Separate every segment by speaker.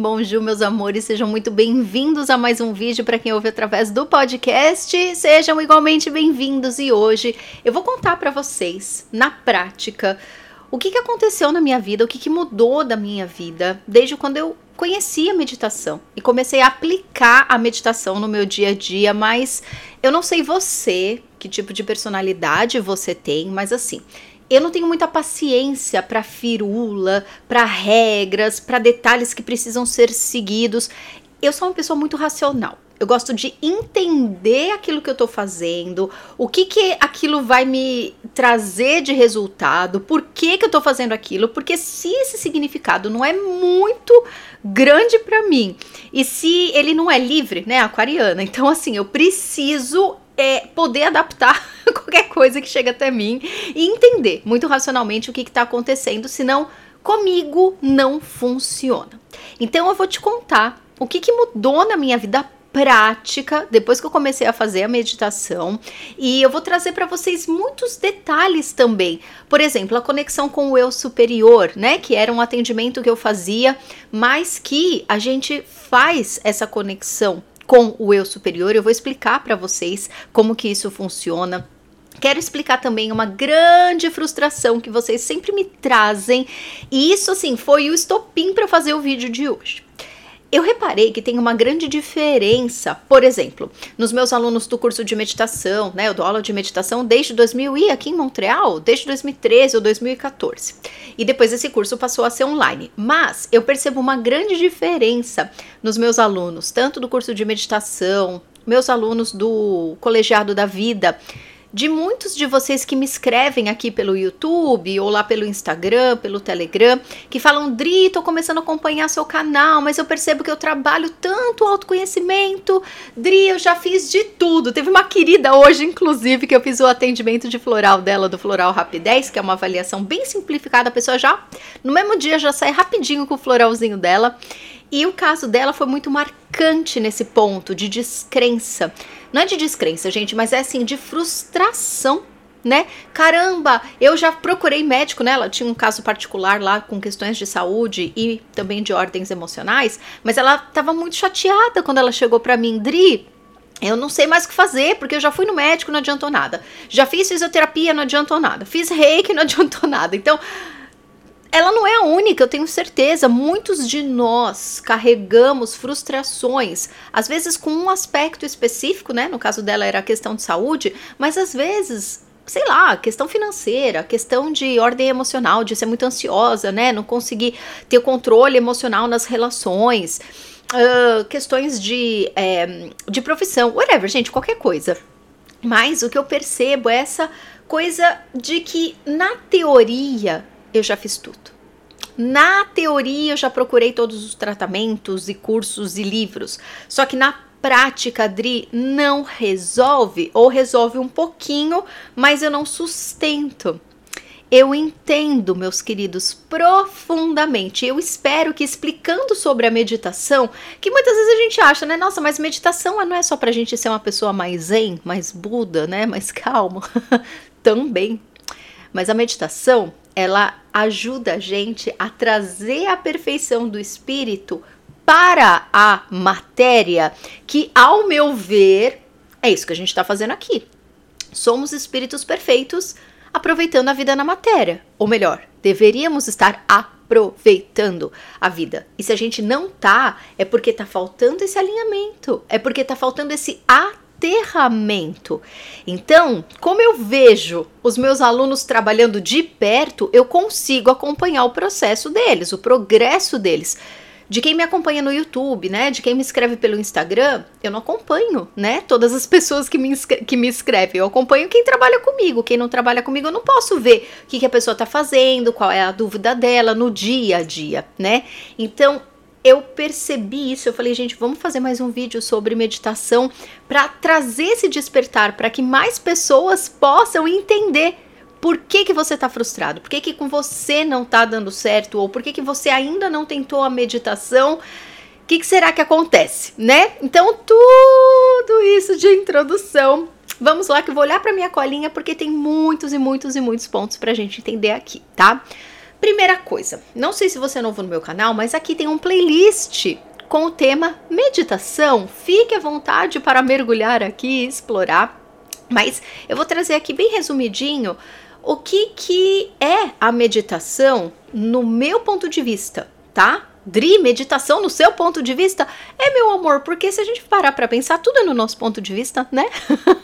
Speaker 1: Bonjour, meus amores, sejam muito bem-vindos a mais um vídeo para quem ouve através do podcast. Sejam igualmente bem-vindos e hoje eu vou contar para vocês, na prática, o que, que aconteceu na minha vida, o que, que mudou da minha vida desde quando eu conheci a meditação e comecei a aplicar a meditação no meu dia a dia, mas eu não sei você, que tipo de personalidade você tem, mas assim, eu não tenho muita paciência para firula, para regras, para detalhes que precisam ser seguidos. Eu sou uma pessoa muito racional. Eu gosto de entender aquilo que eu tô fazendo, o que que aquilo vai me trazer de resultado, por que que eu tô fazendo aquilo, porque se esse significado não é muito grande para mim e se ele não é livre, né, aquariana, então assim, eu preciso é, poder adaptar qualquer coisa que chega até mim e entender muito racionalmente o que está acontecendo, senão comigo não funciona. Então eu vou te contar o que, que mudou na minha vida prática depois que eu comecei a fazer a meditação e eu vou trazer para vocês muitos detalhes também. Por exemplo, a conexão com o eu superior, né, que era um atendimento que eu fazia, mas que a gente faz essa conexão com o eu superior. Eu vou explicar para vocês como que isso funciona. Quero explicar também uma grande frustração que vocês sempre me trazem, e isso assim foi o estopim para fazer o vídeo de hoje. Eu reparei que tem uma grande diferença, por exemplo, nos meus alunos do curso de meditação, né? Eu dou aula de meditação desde 2000 e aqui em Montreal, desde 2013 ou 2014. E depois esse curso passou a ser online. Mas eu percebo uma grande diferença nos meus alunos, tanto do curso de meditação, meus alunos do colegiado da vida, de muitos de vocês que me escrevem aqui pelo YouTube ou lá pelo Instagram, pelo Telegram, que falam: Dri, tô começando a acompanhar seu canal, mas eu percebo que eu trabalho tanto autoconhecimento. Dri, eu já fiz de tudo. Teve uma querida hoje, inclusive, que eu fiz o atendimento de floral dela, do Floral Rapidez, que é uma avaliação bem simplificada. A pessoa já, no mesmo dia, já sai rapidinho com o floralzinho dela. E o caso dela foi muito marcante nesse ponto de descrença. Não é de descrença, gente, mas é assim, de frustração né? Caramba, eu já procurei médico, né? Ela tinha um caso particular lá com questões de saúde e também de ordens emocionais, mas ela estava muito chateada quando ela chegou para mim, Dri. Eu não sei mais o que fazer, porque eu já fui no médico, não adiantou nada. Já fiz fisioterapia, não adiantou nada. Fiz reiki, não adiantou nada. Então, ela não é a única, eu tenho certeza. Muitos de nós carregamos frustrações, às vezes com um aspecto específico, né? No caso dela era a questão de saúde, mas às vezes sei lá, questão financeira, questão de ordem emocional, de ser muito ansiosa, né? Não conseguir ter o controle emocional nas relações, uh, questões de, é, de profissão, whatever, gente, qualquer coisa. Mas o que eu percebo é essa coisa de que, na teoria, eu já fiz tudo. Na teoria, eu já procurei todos os tratamentos e cursos e livros. Só que na prática, Dri, não resolve ou resolve um pouquinho, mas eu não sustento. Eu entendo, meus queridos, profundamente. Eu espero que explicando sobre a meditação, que muitas vezes a gente acha, né? Nossa, mas meditação não é só pra gente ser uma pessoa mais zen, mais Buda, né? Mais calmo. Também. Mas a meditação ela ajuda a gente a trazer a perfeição do espírito para a matéria, que, ao meu ver, é isso que a gente está fazendo aqui. Somos espíritos perfeitos aproveitando a vida na matéria. Ou melhor, deveríamos estar aproveitando a vida. E se a gente não tá, é porque tá faltando esse alinhamento, é porque tá faltando esse ato aterramento. Então, como eu vejo os meus alunos trabalhando de perto, eu consigo acompanhar o processo deles, o progresso deles. De quem me acompanha no YouTube, né? De quem me escreve pelo Instagram, eu não acompanho, né? Todas as pessoas que me, que me escrevem. Eu acompanho quem trabalha comigo. Quem não trabalha comigo, eu não posso ver o que, que a pessoa tá fazendo, qual é a dúvida dela no dia a dia, né? Então, eu percebi isso, eu falei, gente, vamos fazer mais um vídeo sobre meditação para trazer esse despertar, para que mais pessoas possam entender por que, que você está frustrado, por que, que com você não está dando certo, ou por que, que você ainda não tentou a meditação. O que, que será que acontece, né? Então, tudo isso de introdução. Vamos lá que eu vou olhar para minha colinha porque tem muitos e muitos e muitos pontos para a gente entender aqui, tá? Primeira coisa, não sei se você é novo no meu canal, mas aqui tem um playlist com o tema meditação. Fique à vontade para mergulhar aqui e explorar. Mas eu vou trazer aqui bem resumidinho o que, que é a meditação no meu ponto de vista, tá? Dri, meditação no seu ponto de vista? É, meu amor, porque se a gente parar para pensar, tudo é no nosso ponto de vista, né?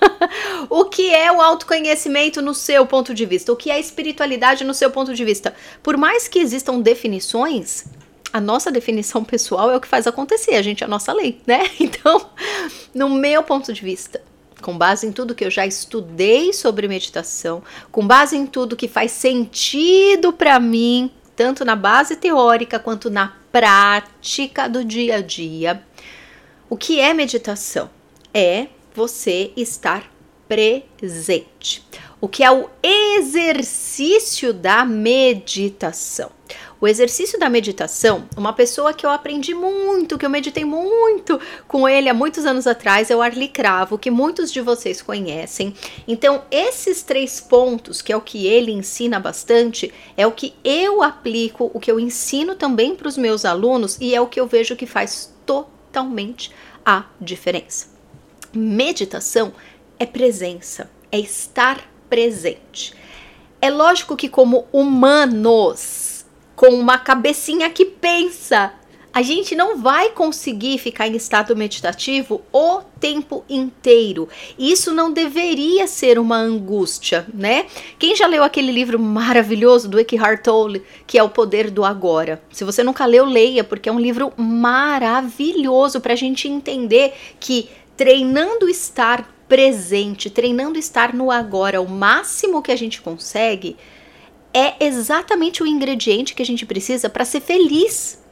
Speaker 1: o que é o autoconhecimento no seu ponto de vista? O que é espiritualidade no seu ponto de vista? Por mais que existam definições, a nossa definição pessoal é o que faz acontecer, a gente é a nossa lei, né? Então, no meu ponto de vista, com base em tudo que eu já estudei sobre meditação, com base em tudo que faz sentido para mim, tanto na base teórica quanto na prática do dia a dia. O que é meditação? É você estar presente. O que é o exercício da meditação? O exercício da meditação, uma pessoa que eu aprendi muito, que eu meditei muito com ele há muitos anos atrás, é o Arli Cravo, que muitos de vocês conhecem. Então, esses três pontos, que é o que ele ensina bastante, é o que eu aplico, o que eu ensino também para os meus alunos e é o que eu vejo que faz totalmente a diferença. Meditação é presença, é estar presente. É lógico que, como humanos, com uma cabecinha que pensa. A gente não vai conseguir ficar em estado meditativo o tempo inteiro. Isso não deveria ser uma angústia, né? Quem já leu aquele livro maravilhoso do Eckhart Tolle, que é O Poder do Agora? Se você nunca leu, leia, porque é um livro maravilhoso para a gente entender que treinando estar presente, treinando estar no agora, o máximo que a gente consegue, é exatamente o ingrediente que a gente precisa para ser feliz.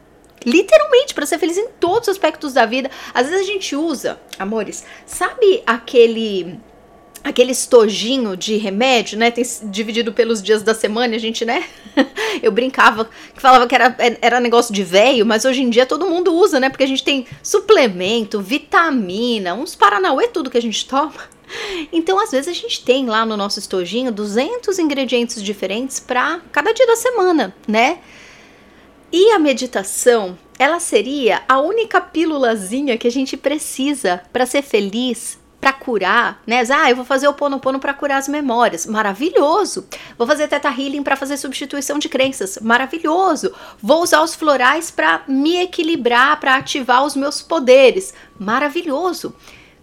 Speaker 1: Literalmente, para ser feliz em todos os aspectos da vida. Às vezes a gente usa, amores, sabe aquele aquele estojinho de remédio, né? Tem dividido pelos dias da semana, a gente, né? Eu brincava que falava que era, era negócio de velho, mas hoje em dia todo mundo usa, né? Porque a gente tem suplemento, vitamina, uns paranauê, tudo que a gente toma. Então, às vezes, a gente tem lá no nosso estojinho 200 ingredientes diferentes para cada dia da semana, né? E a meditação, ela seria a única pílulazinha que a gente precisa para ser feliz, para curar, né? Ah, eu vou fazer o pono pono para curar as memórias. Maravilhoso. Vou fazer teta healing para fazer substituição de crenças. Maravilhoso. Vou usar os florais para me equilibrar, para ativar os meus poderes. Maravilhoso.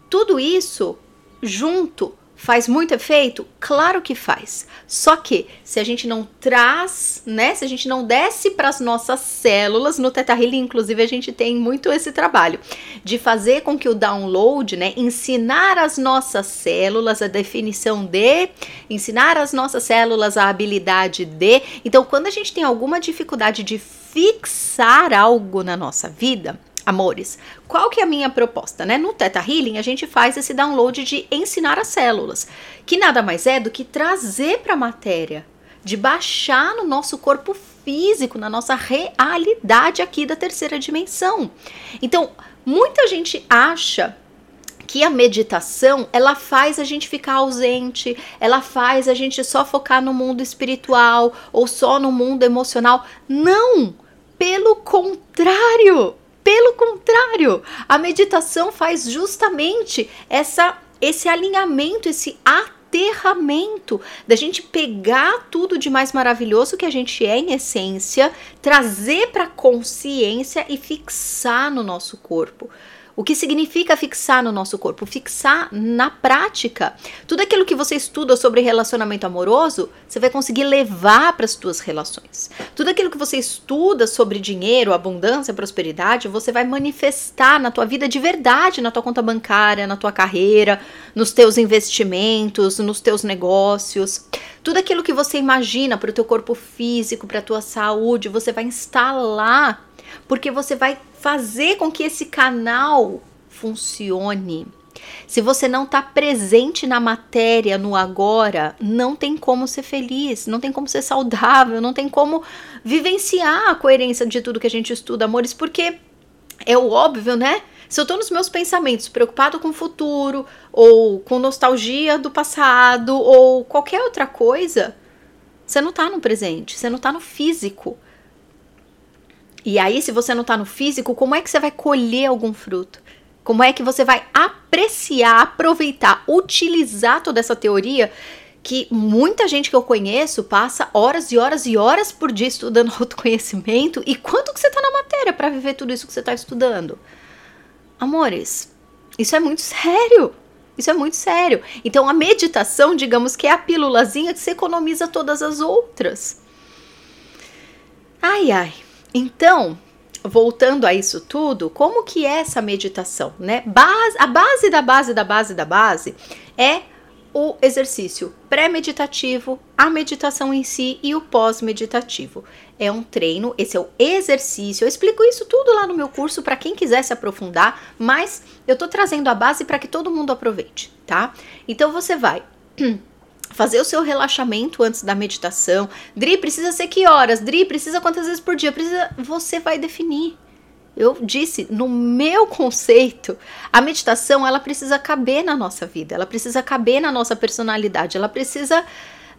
Speaker 1: Tudo isso junto faz muito efeito? Claro que faz. Só que se a gente não traz, né? Se a gente não desce para as nossas células, no Teta Healing, inclusive, a gente tem muito esse trabalho de fazer com que o download, né? Ensinar as nossas células a definição de, ensinar as nossas células a habilidade de. Então, quando a gente tem alguma dificuldade de fixar algo na nossa vida, Amores, qual que é a minha proposta, né? No Teta Healing a gente faz esse download de ensinar as células, que nada mais é do que trazer para a matéria, de baixar no nosso corpo físico, na nossa realidade aqui da terceira dimensão. Então, muita gente acha que a meditação ela faz a gente ficar ausente, ela faz a gente só focar no mundo espiritual ou só no mundo emocional. Não! Pelo contrário, pelo contrário, a meditação faz justamente essa esse alinhamento, esse aterramento da gente pegar tudo de mais maravilhoso que a gente é em essência, trazer para consciência e fixar no nosso corpo. O que significa fixar no nosso corpo? Fixar na prática. Tudo aquilo que você estuda sobre relacionamento amoroso, você vai conseguir levar para as suas relações. Tudo aquilo que você estuda sobre dinheiro, abundância, prosperidade, você vai manifestar na tua vida de verdade, na tua conta bancária, na tua carreira, nos teus investimentos, nos teus negócios. Tudo aquilo que você imagina para o teu corpo físico, para a tua saúde, você vai instalar porque você vai fazer com que esse canal funcione. Se você não está presente na matéria, no agora, não tem como ser feliz, não tem como ser saudável, não tem como vivenciar a coerência de tudo que a gente estuda, amores, porque é o óbvio, né? Se eu tô nos meus pensamentos preocupado com o futuro, ou com nostalgia do passado, ou qualquer outra coisa, Você não tá no presente, você não tá no físico. E aí, se você não tá no físico, como é que você vai colher algum fruto? Como é que você vai apreciar, aproveitar, utilizar toda essa teoria que muita gente que eu conheço passa horas e horas e horas por dia estudando autoconhecimento e quanto que você tá na matéria para viver tudo isso que você tá estudando? Amores, isso é muito sério. Isso é muito sério. Então a meditação, digamos que é a pílulazinha que você economiza todas as outras. Ai ai. Então, voltando a isso tudo, como que é essa meditação, né? Base, a base da base da base da base é o exercício pré-meditativo, a meditação em si e o pós-meditativo. É um treino, esse é o exercício. Eu explico isso tudo lá no meu curso para quem quiser se aprofundar, mas eu tô trazendo a base para que todo mundo aproveite, tá? Então você vai fazer o seu relaxamento antes da meditação. Dri, precisa ser que horas? Dri, precisa quantas vezes por dia? Precisa, você vai definir. Eu disse, no meu conceito, a meditação ela precisa caber na nossa vida, ela precisa caber na nossa personalidade, ela precisa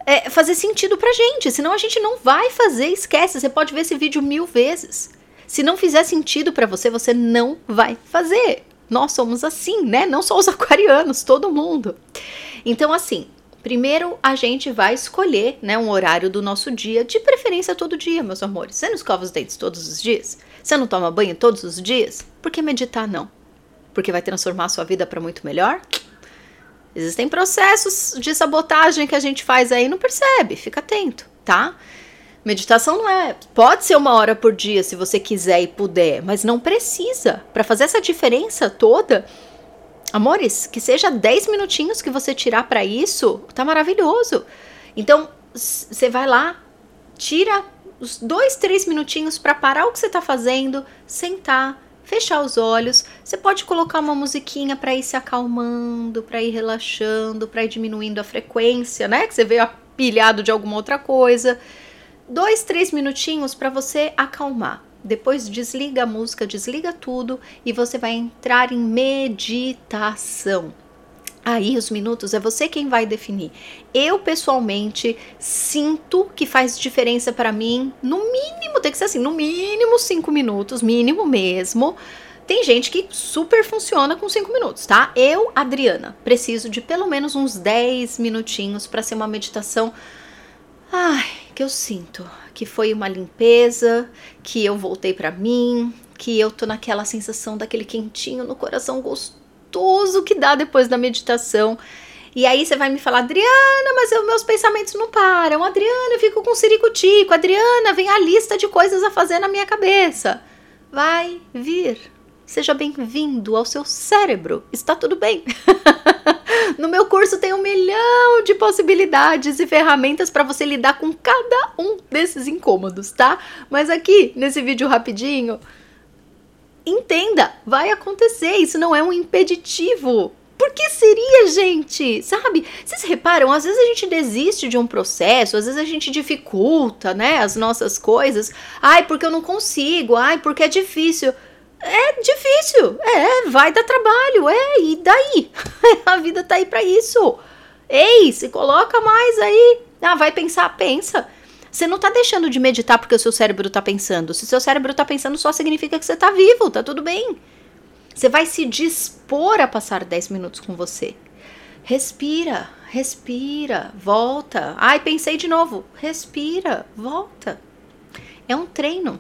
Speaker 1: é, fazer sentido pra gente, senão a gente não vai fazer, esquece. Você pode ver esse vídeo mil vezes. Se não fizer sentido para você, você não vai fazer. Nós somos assim, né? Não só os aquarianos, todo mundo. Então, assim, Primeiro, a gente vai escolher né, um horário do nosso dia, de preferência todo dia, meus amores. Você não escova os dentes todos os dias? Você não toma banho todos os dias? Por que meditar não? Porque vai transformar a sua vida para muito melhor? Existem processos de sabotagem que a gente faz aí e não percebe, fica atento, tá? Meditação não é. Pode ser uma hora por dia se você quiser e puder, mas não precisa. Para fazer essa diferença toda, Amores, que seja 10 minutinhos que você tirar para isso, tá maravilhoso. Então, você vai lá, tira os dois, três minutinhos para parar o que você tá fazendo, sentar, fechar os olhos. Você pode colocar uma musiquinha para ir se acalmando, para ir relaxando, para ir diminuindo a frequência, né? Que você veio apilhado de alguma outra coisa. Dois, três minutinhos para você acalmar. Depois desliga a música, desliga tudo e você vai entrar em meditação. Aí os minutos é você quem vai definir. Eu pessoalmente sinto que faz diferença para mim, no mínimo, tem que ser assim, no mínimo cinco minutos, mínimo mesmo. Tem gente que super funciona com cinco minutos, tá? Eu, Adriana, preciso de pelo menos uns 10 minutinhos para ser uma meditação. Ai, que eu sinto que foi uma limpeza, que eu voltei para mim, que eu tô naquela sensação daquele quentinho no coração gostoso que dá depois da meditação. E aí você vai me falar, Adriana, mas eu, meus pensamentos não param. Adriana, eu fico com ciricutico. Adriana, vem a lista de coisas a fazer na minha cabeça. Vai vir. Seja bem-vindo ao seu cérebro. Está tudo bem. no meu curso tem um milhão de possibilidades e ferramentas para você lidar com cada um desses incômodos, tá? Mas aqui, nesse vídeo rapidinho, entenda, vai acontecer. Isso não é um impeditivo. Por que seria, gente? Sabe? Vocês reparam, às vezes a gente desiste de um processo, às vezes a gente dificulta, né, as nossas coisas. Ai, porque eu não consigo. Ai, porque é difícil. É difícil, é, vai dar trabalho, é, e daí? a vida tá aí para isso. Ei, se coloca mais aí. Ah, vai pensar, pensa. Você não tá deixando de meditar porque o seu cérebro tá pensando. Se o seu cérebro tá pensando, só significa que você tá vivo, tá tudo bem. Você vai se dispor a passar 10 minutos com você. Respira, respira, volta. Ai, pensei de novo. Respira, volta. É um treino.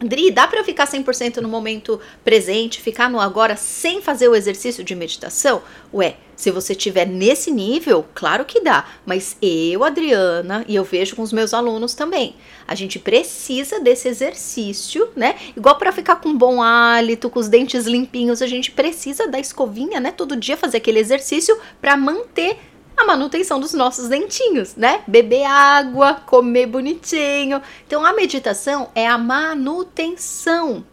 Speaker 1: Dri, dá para eu ficar 100% no momento presente, ficar no agora sem fazer o exercício de meditação? Ué, se você tiver nesse nível, claro que dá. Mas eu, Adriana, e eu vejo com os meus alunos também, a gente precisa desse exercício, né? Igual para ficar com bom hálito, com os dentes limpinhos, a gente precisa da escovinha, né? Todo dia fazer aquele exercício para manter a manutenção dos nossos dentinhos, né? Beber água, comer bonitinho. Então a meditação é a manutenção.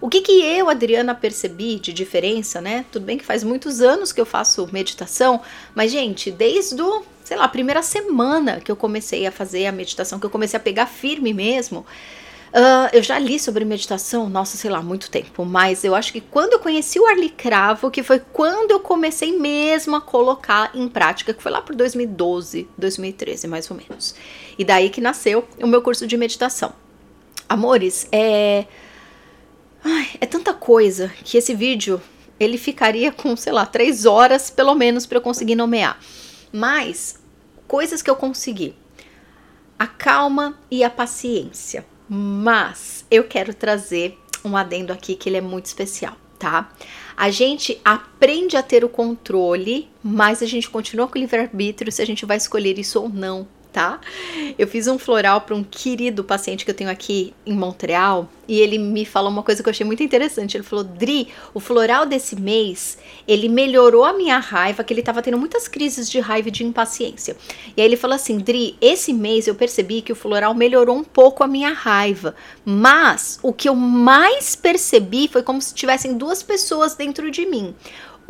Speaker 1: O que que eu, Adriana, percebi de diferença, né? Tudo bem que faz muitos anos que eu faço meditação, mas gente, desde o, sei lá, a primeira semana que eu comecei a fazer a meditação, que eu comecei a pegar firme mesmo, Uh, eu já li sobre meditação, nossa, sei lá, muito tempo, mas eu acho que quando eu conheci o Arli Cravo, que foi quando eu comecei mesmo a colocar em prática, que foi lá por 2012, 2013, mais ou menos. E daí que nasceu o meu curso de meditação. Amores, é. Ai, é tanta coisa que esse vídeo ele ficaria com, sei lá, três horas pelo menos para eu conseguir nomear. Mas coisas que eu consegui: a calma e a paciência mas eu quero trazer um adendo aqui que ele é muito especial, tá? A gente aprende a ter o controle, mas a gente continua com o livre-arbítrio se a gente vai escolher isso ou não tá? Eu fiz um floral para um querido paciente que eu tenho aqui em Montreal e ele me falou uma coisa que eu achei muito interessante. Ele falou: "Dri, o floral desse mês, ele melhorou a minha raiva, que ele tava tendo muitas crises de raiva e de impaciência". E aí ele falou assim: "Dri, esse mês eu percebi que o floral melhorou um pouco a minha raiva, mas o que eu mais percebi foi como se tivessem duas pessoas dentro de mim.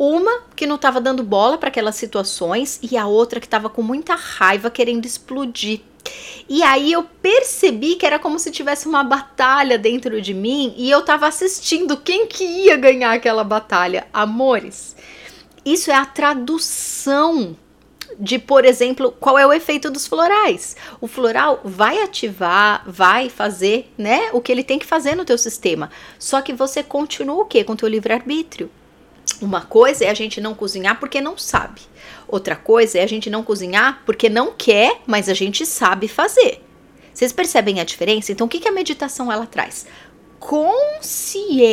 Speaker 1: Uma que não estava dando bola para aquelas situações e a outra que estava com muita raiva querendo explodir. E aí eu percebi que era como se tivesse uma batalha dentro de mim e eu estava assistindo quem que ia ganhar aquela batalha. Amores, isso é a tradução de, por exemplo, qual é o efeito dos florais. O floral vai ativar, vai fazer, né, o que ele tem que fazer no teu sistema. Só que você continua o quê? Com o teu livre-arbítrio. Uma coisa é a gente não cozinhar porque não sabe. Outra coisa é a gente não cozinhar porque não quer, mas a gente sabe fazer. Vocês percebem a diferença? Então, o que, que a meditação ela traz? Consciência,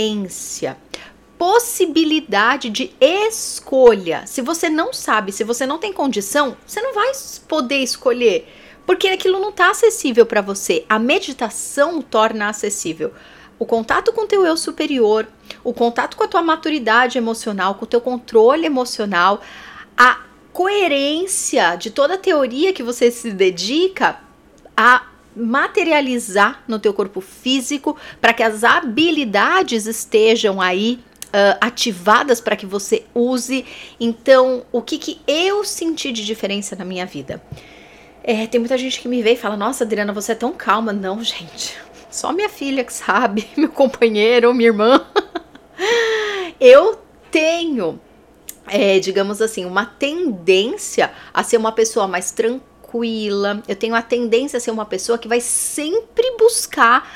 Speaker 1: possibilidade de escolha. Se você não sabe, se você não tem condição, você não vai poder escolher, porque aquilo não está acessível para você. A meditação torna acessível o contato com o teu eu superior, o contato com a tua maturidade emocional, com o teu controle emocional, a coerência de toda a teoria que você se dedica a materializar no teu corpo físico para que as habilidades estejam aí uh, ativadas para que você use. Então, o que, que eu senti de diferença na minha vida? É, tem muita gente que me vê e fala: Nossa, Adriana, você é tão calma. Não, gente. Só minha filha que sabe, meu companheiro, minha irmã. Eu tenho, é, digamos assim, uma tendência a ser uma pessoa mais tranquila. Eu tenho a tendência a ser uma pessoa que vai sempre buscar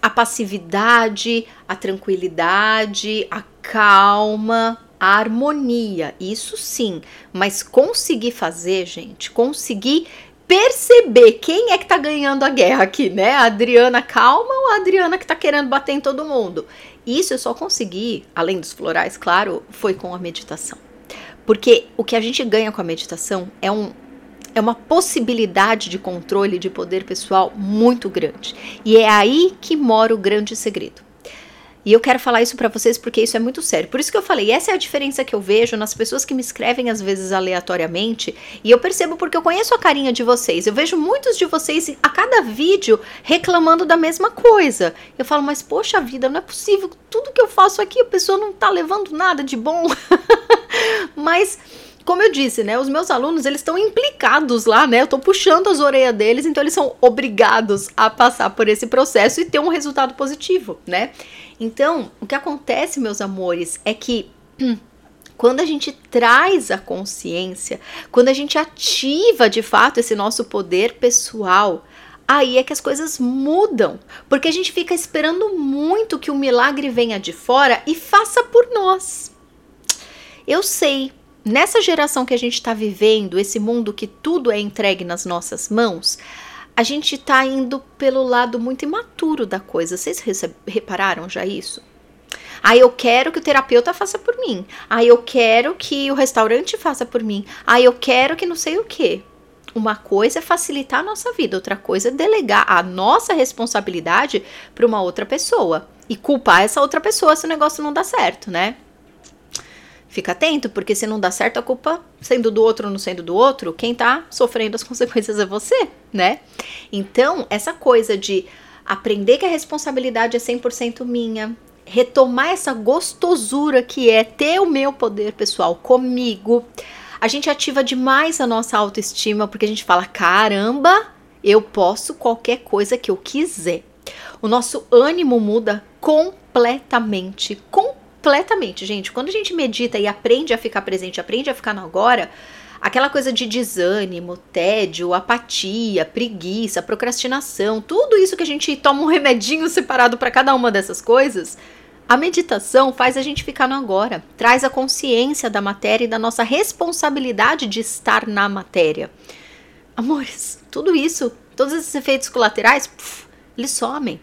Speaker 1: a passividade, a tranquilidade, a calma, a harmonia. Isso sim, mas conseguir fazer, gente, conseguir perceber quem é que tá ganhando a guerra aqui, né? A Adriana calma ou a Adriana que tá querendo bater em todo mundo? Isso eu só consegui, além dos florais, claro, foi com a meditação. Porque o que a gente ganha com a meditação é um é uma possibilidade de controle de poder pessoal muito grande. E é aí que mora o grande segredo. E eu quero falar isso para vocês porque isso é muito sério. Por isso que eu falei, essa é a diferença que eu vejo nas pessoas que me escrevem às vezes aleatoriamente, e eu percebo porque eu conheço a carinha de vocês. Eu vejo muitos de vocês a cada vídeo reclamando da mesma coisa. Eu falo, mas poxa vida, não é possível. Tudo que eu faço aqui a pessoa não tá levando nada de bom. mas como eu disse, né, os meus alunos, eles estão implicados lá, né? Eu tô puxando as orelhas deles, então eles são obrigados a passar por esse processo e ter um resultado positivo, né? Então, o que acontece, meus amores, é que quando a gente traz a consciência, quando a gente ativa de fato esse nosso poder pessoal, aí é que as coisas mudam, porque a gente fica esperando muito que o milagre venha de fora e faça por nós. Eu sei, nessa geração que a gente está vivendo, esse mundo que tudo é entregue nas nossas mãos, a gente está indo pelo lado muito imaturo da coisa. Vocês repararam já isso? Ah, eu quero que o terapeuta faça por mim. Ah, eu quero que o restaurante faça por mim. Ah, eu quero que não sei o quê. Uma coisa é facilitar a nossa vida, outra coisa é delegar a nossa responsabilidade para uma outra pessoa e culpar essa outra pessoa se o negócio não dá certo, né? Fica atento, porque se não dá certo, a culpa sendo do outro ou não sendo do outro, quem tá sofrendo as consequências é você, né? Então, essa coisa de aprender que a responsabilidade é 100% minha, retomar essa gostosura que é ter o meu poder pessoal comigo, a gente ativa demais a nossa autoestima, porque a gente fala: caramba, eu posso qualquer coisa que eu quiser. O nosso ânimo muda completamente, completamente, gente. Quando a gente medita e aprende a ficar presente, aprende a ficar no agora, aquela coisa de desânimo, tédio, apatia, preguiça, procrastinação, tudo isso que a gente toma um remedinho separado para cada uma dessas coisas, a meditação faz a gente ficar no agora, traz a consciência da matéria e da nossa responsabilidade de estar na matéria. Amores, tudo isso, todos esses efeitos colaterais, puf, eles somem.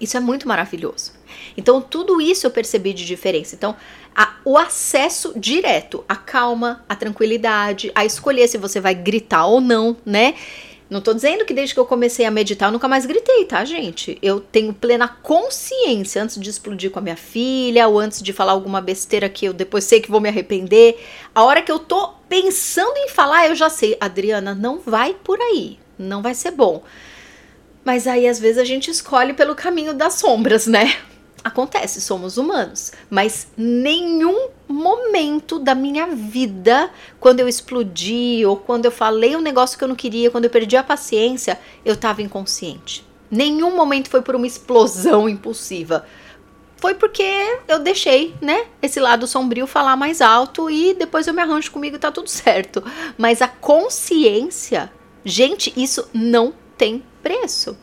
Speaker 1: Isso é muito maravilhoso. Então, tudo isso eu percebi de diferença. Então, a, o acesso direto à calma, à tranquilidade, a escolher se você vai gritar ou não, né? Não tô dizendo que desde que eu comecei a meditar eu nunca mais gritei, tá, gente? Eu tenho plena consciência antes de explodir com a minha filha ou antes de falar alguma besteira que eu depois sei que vou me arrepender. A hora que eu tô pensando em falar, eu já sei, Adriana, não vai por aí, não vai ser bom. Mas aí às vezes a gente escolhe pelo caminho das sombras, né? Acontece, somos humanos, mas nenhum momento da minha vida, quando eu explodi ou quando eu falei um negócio que eu não queria, quando eu perdi a paciência, eu estava inconsciente. Nenhum momento foi por uma explosão impulsiva. Foi porque eu deixei, né, esse lado sombrio falar mais alto e depois eu me arranjo comigo e tá tudo certo. Mas a consciência, gente, isso não tem preço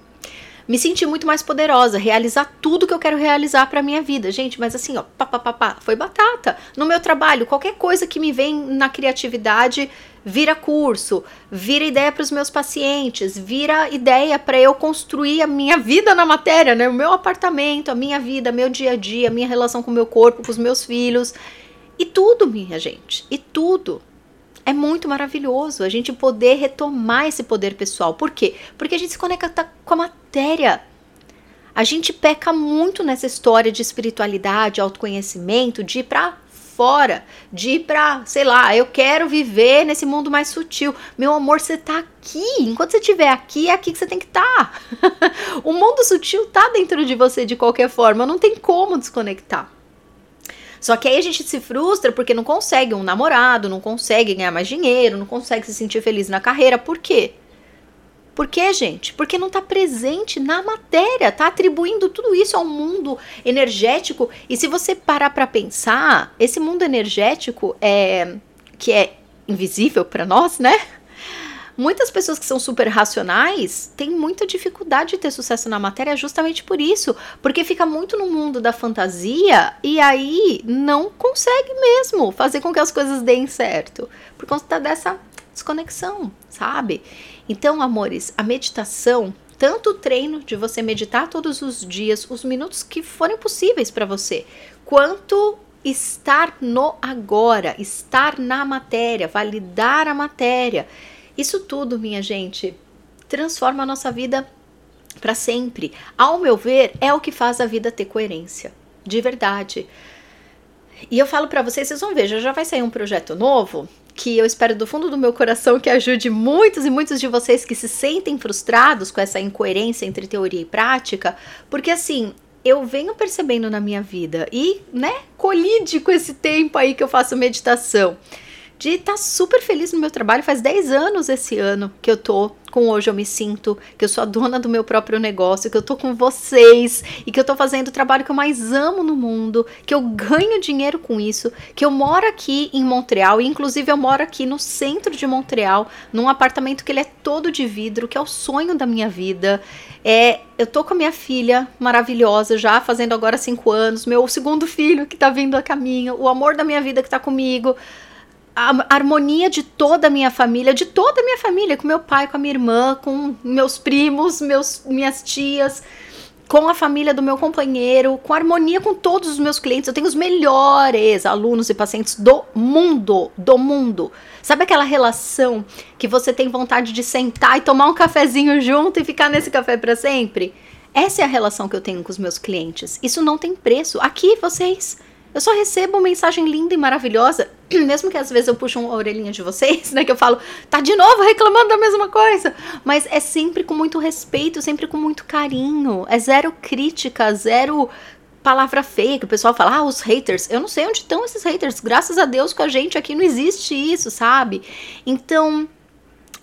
Speaker 1: me sentir muito mais poderosa, realizar tudo que eu quero realizar para minha vida. Gente, mas assim, ó, pá, pá, pá, pá, foi batata. No meu trabalho, qualquer coisa que me vem na criatividade vira curso, vira ideia para os meus pacientes, vira ideia para eu construir a minha vida na matéria, né? O meu apartamento, a minha vida, meu dia a dia, a minha relação com o meu corpo, com os meus filhos. E tudo, minha gente, e tudo é muito maravilhoso a gente poder retomar esse poder pessoal. Por quê? Porque a gente se conecta com a matéria. A gente peca muito nessa história de espiritualidade, autoconhecimento, de ir para fora, de ir para, sei lá, eu quero viver nesse mundo mais sutil. Meu amor, você tá aqui. Enquanto você estiver aqui, é aqui que você tem que estar. Tá. o mundo sutil tá dentro de você de qualquer forma, não tem como desconectar. Só que aí a gente se frustra porque não consegue um namorado, não consegue ganhar mais dinheiro, não consegue se sentir feliz na carreira. Por quê? Por quê, gente? Porque não está presente na matéria, está atribuindo tudo isso ao mundo energético. E se você parar para pensar, esse mundo energético é que é invisível para nós, né? Muitas pessoas que são super racionais têm muita dificuldade de ter sucesso na matéria justamente por isso, porque fica muito no mundo da fantasia e aí não consegue mesmo fazer com que as coisas deem certo, por conta dessa desconexão, sabe? Então, amores, a meditação tanto o treino de você meditar todos os dias, os minutos que forem possíveis para você, quanto estar no agora, estar na matéria, validar a matéria. Isso tudo, minha gente, transforma a nossa vida para sempre. Ao meu ver, é o que faz a vida ter coerência, de verdade. E eu falo para vocês, vocês vão ver, já, vai sair um projeto novo que eu espero do fundo do meu coração que ajude muitos e muitos de vocês que se sentem frustrados com essa incoerência entre teoria e prática, porque assim, eu venho percebendo na minha vida e, né, colide com esse tempo aí que eu faço meditação de estar tá super feliz no meu trabalho. Faz 10 anos esse ano que eu tô com Hoje Eu Me Sinto, que eu sou a dona do meu próprio negócio, que eu tô com vocês e que eu tô fazendo o trabalho que eu mais amo no mundo, que eu ganho dinheiro com isso, que eu moro aqui em Montreal, e inclusive eu moro aqui no centro de Montreal, num apartamento que ele é todo de vidro, que é o sonho da minha vida. É, eu tô com a minha filha maravilhosa, já fazendo agora 5 anos, meu segundo filho que tá vindo a caminho, o amor da minha vida que tá comigo a harmonia de toda a minha família, de toda a minha família, com meu pai, com a minha irmã, com meus primos, meus, minhas tias, com a família do meu companheiro, com harmonia com todos os meus clientes. Eu tenho os melhores alunos e pacientes do mundo, do mundo. Sabe aquela relação que você tem vontade de sentar e tomar um cafezinho junto e ficar nesse café para sempre? Essa é a relação que eu tenho com os meus clientes. Isso não tem preço. Aqui vocês eu só recebo mensagem linda e maravilhosa, mesmo que às vezes eu puxo uma orelhinha de vocês, né? Que eu falo, tá de novo reclamando da mesma coisa. Mas é sempre com muito respeito, sempre com muito carinho. É zero crítica, zero palavra feia que o pessoal fala, ah, os haters. Eu não sei onde estão esses haters. Graças a Deus com a gente aqui não existe isso, sabe? Então,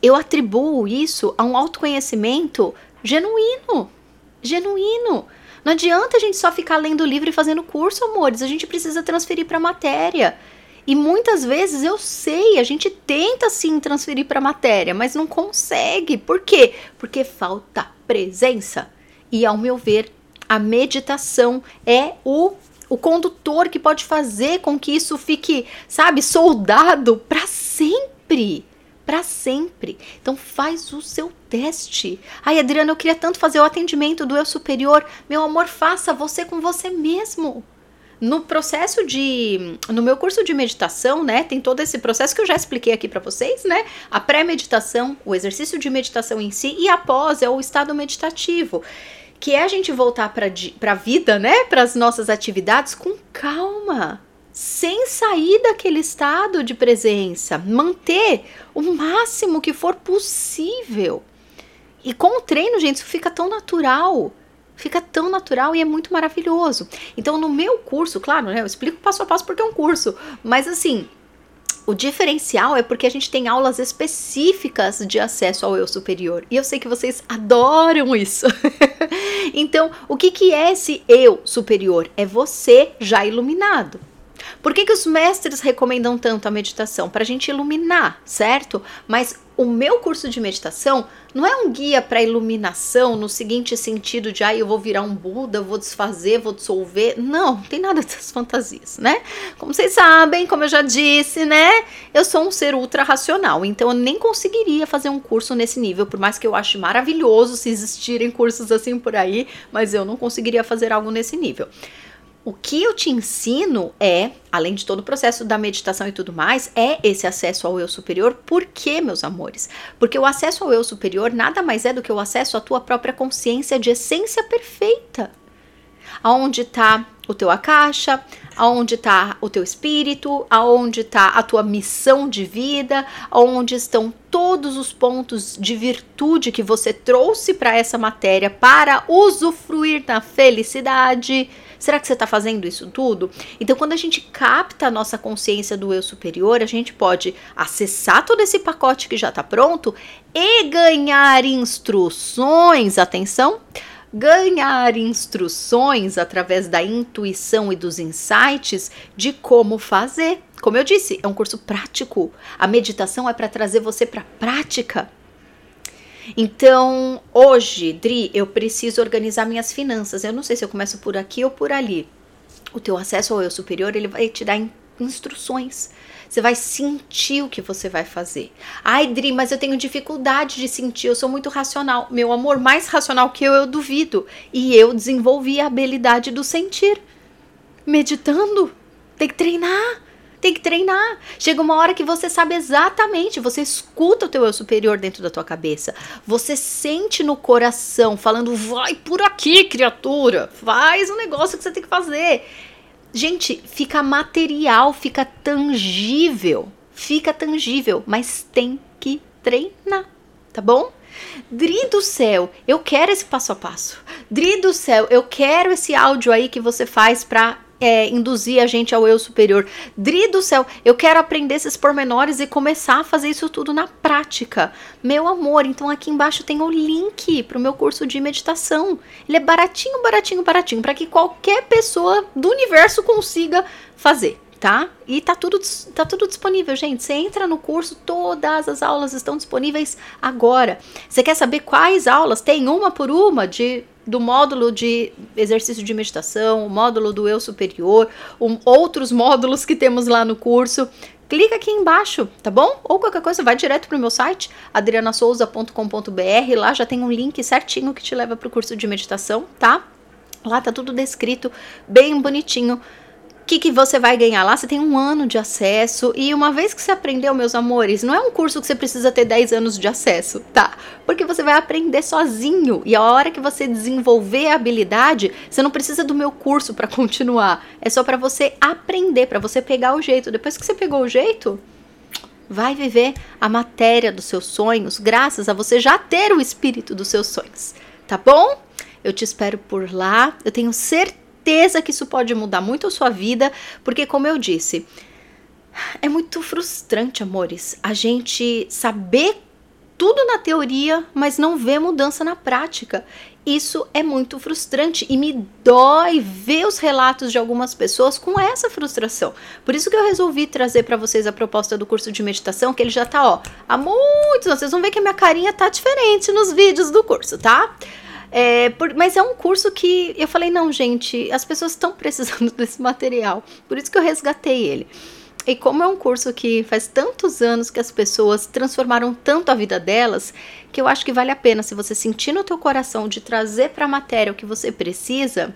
Speaker 1: eu atribuo isso a um autoconhecimento genuíno genuíno. Não adianta a gente só ficar lendo livro e fazendo curso, amores. A gente precisa transferir para matéria. E muitas vezes eu sei, a gente tenta sim transferir para matéria, mas não consegue. Por quê? Porque falta presença. E ao meu ver, a meditação é o o condutor que pode fazer com que isso fique, sabe, soldado para sempre para sempre. Então faz o seu teste. Ai, Adriana, eu queria tanto fazer o atendimento do eu superior. Meu amor, faça você com você mesmo. No processo de no meu curso de meditação, né, tem todo esse processo que eu já expliquei aqui para vocês, né? A pré-meditação, o exercício de meditação em si e após é o estado meditativo, que é a gente voltar para a vida, né, para as nossas atividades com calma sem sair daquele estado de presença, manter o máximo que for possível. E com o treino, gente, isso fica tão natural. Fica tão natural e é muito maravilhoso. Então, no meu curso, claro, né, eu explico passo a passo porque é um curso, mas assim, o diferencial é porque a gente tem aulas específicas de acesso ao eu superior. E eu sei que vocês adoram isso. então, o que, que é esse eu superior? É você já iluminado. Por que, que os mestres recomendam tanto a meditação? Para a gente iluminar, certo? Mas o meu curso de meditação não é um guia para iluminação no seguinte sentido de, ah, eu vou virar um Buda, vou desfazer, vou dissolver. Não, não tem nada dessas fantasias, né? Como vocês sabem, como eu já disse, né? Eu sou um ser ultra racional, então eu nem conseguiria fazer um curso nesse nível, por mais que eu ache maravilhoso se existirem cursos assim por aí, mas eu não conseguiria fazer algo nesse nível. O que eu te ensino é, além de todo o processo da meditação e tudo mais, é esse acesso ao eu superior. Por quê, meus amores? Porque o acesso ao eu superior nada mais é do que o acesso à tua própria consciência de essência perfeita. Aonde está o teu akasha, aonde está o teu espírito, aonde está a tua missão de vida, aonde estão todos os pontos de virtude que você trouxe para essa matéria para usufruir da felicidade Será que você está fazendo isso tudo? Então, quando a gente capta a nossa consciência do eu superior, a gente pode acessar todo esse pacote que já está pronto e ganhar instruções. Atenção! ganhar instruções através da intuição e dos insights de como fazer. Como eu disse, é um curso prático. A meditação é para trazer você para a prática. Então, hoje, Dri, eu preciso organizar minhas finanças. Eu não sei se eu começo por aqui ou por ali. O teu acesso ao eu superior, ele vai te dar instruções. Você vai sentir o que você vai fazer. Ai, Dri, mas eu tenho dificuldade de sentir, eu sou muito racional. Meu amor, mais racional que eu, eu duvido. E eu desenvolvi a habilidade do sentir. Meditando. Tem que treinar. Tem que treinar. Chega uma hora que você sabe exatamente, você escuta o teu eu superior dentro da tua cabeça. Você sente no coração falando: "Vai por aqui, criatura. Faz o negócio que você tem que fazer". Gente, fica material, fica tangível. Fica tangível, mas tem que treinar, tá bom? Dri do céu, eu quero esse passo a passo. Dri do céu, eu quero esse áudio aí que você faz para é, induzir a gente ao eu superior. Dri do céu, eu quero aprender esses pormenores e começar a fazer isso tudo na prática. Meu amor, então aqui embaixo tem o link para o meu curso de meditação. Ele é baratinho, baratinho, baratinho, para que qualquer pessoa do universo consiga fazer tá? E tá tudo, tá tudo disponível, gente. Você entra no curso, todas as aulas estão disponíveis agora. Você quer saber quais aulas? Tem uma por uma de do módulo de exercício de meditação, o módulo do eu superior, um, outros módulos que temos lá no curso. Clica aqui embaixo, tá bom? Ou qualquer coisa, vai direto pro meu site, adrianasouza.com.br. Lá já tem um link certinho que te leva pro curso de meditação, tá? Lá tá tudo descrito, bem bonitinho o que, que você vai ganhar lá? Você tem um ano de acesso e uma vez que você aprendeu, meus amores, não é um curso que você precisa ter 10 anos de acesso, tá? Porque você vai aprender sozinho e a hora que você desenvolver a habilidade, você não precisa do meu curso para continuar. É só para você aprender, para você pegar o jeito. Depois que você pegou o jeito, vai viver a matéria dos seus sonhos, graças a você já ter o espírito dos seus sonhos, tá bom? Eu te espero por lá. Eu tenho certeza certeza que isso pode mudar muito a sua vida, porque, como eu disse, é muito frustrante, amores, a gente saber tudo na teoria, mas não ver mudança na prática. isso é muito frustrante e me dói ver os relatos de algumas pessoas com essa frustração. Por isso que eu resolvi trazer para vocês a proposta do curso de meditação, que ele já tá, ó, há muitos anos. Vocês vão ver que a minha carinha tá diferente nos vídeos do curso, tá? É, por, mas é um curso que eu falei, não, gente, as pessoas estão precisando desse material. Por isso que eu resgatei ele. E como é um curso que faz tantos anos que as pessoas transformaram tanto a vida delas, que eu acho que vale a pena se você sentir no teu coração de trazer para a matéria o que você precisa.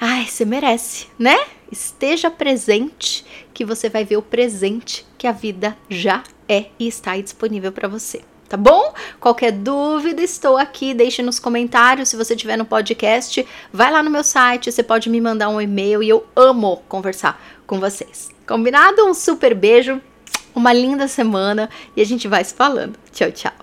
Speaker 1: Ai, você merece, né? Esteja presente que você vai ver o presente que a vida já é e está disponível para você tá bom? Qualquer dúvida, estou aqui, deixe nos comentários. Se você tiver no podcast, vai lá no meu site, você pode me mandar um e-mail e eu amo conversar com vocês. Combinado? Um super beijo, uma linda semana e a gente vai se falando. Tchau, tchau.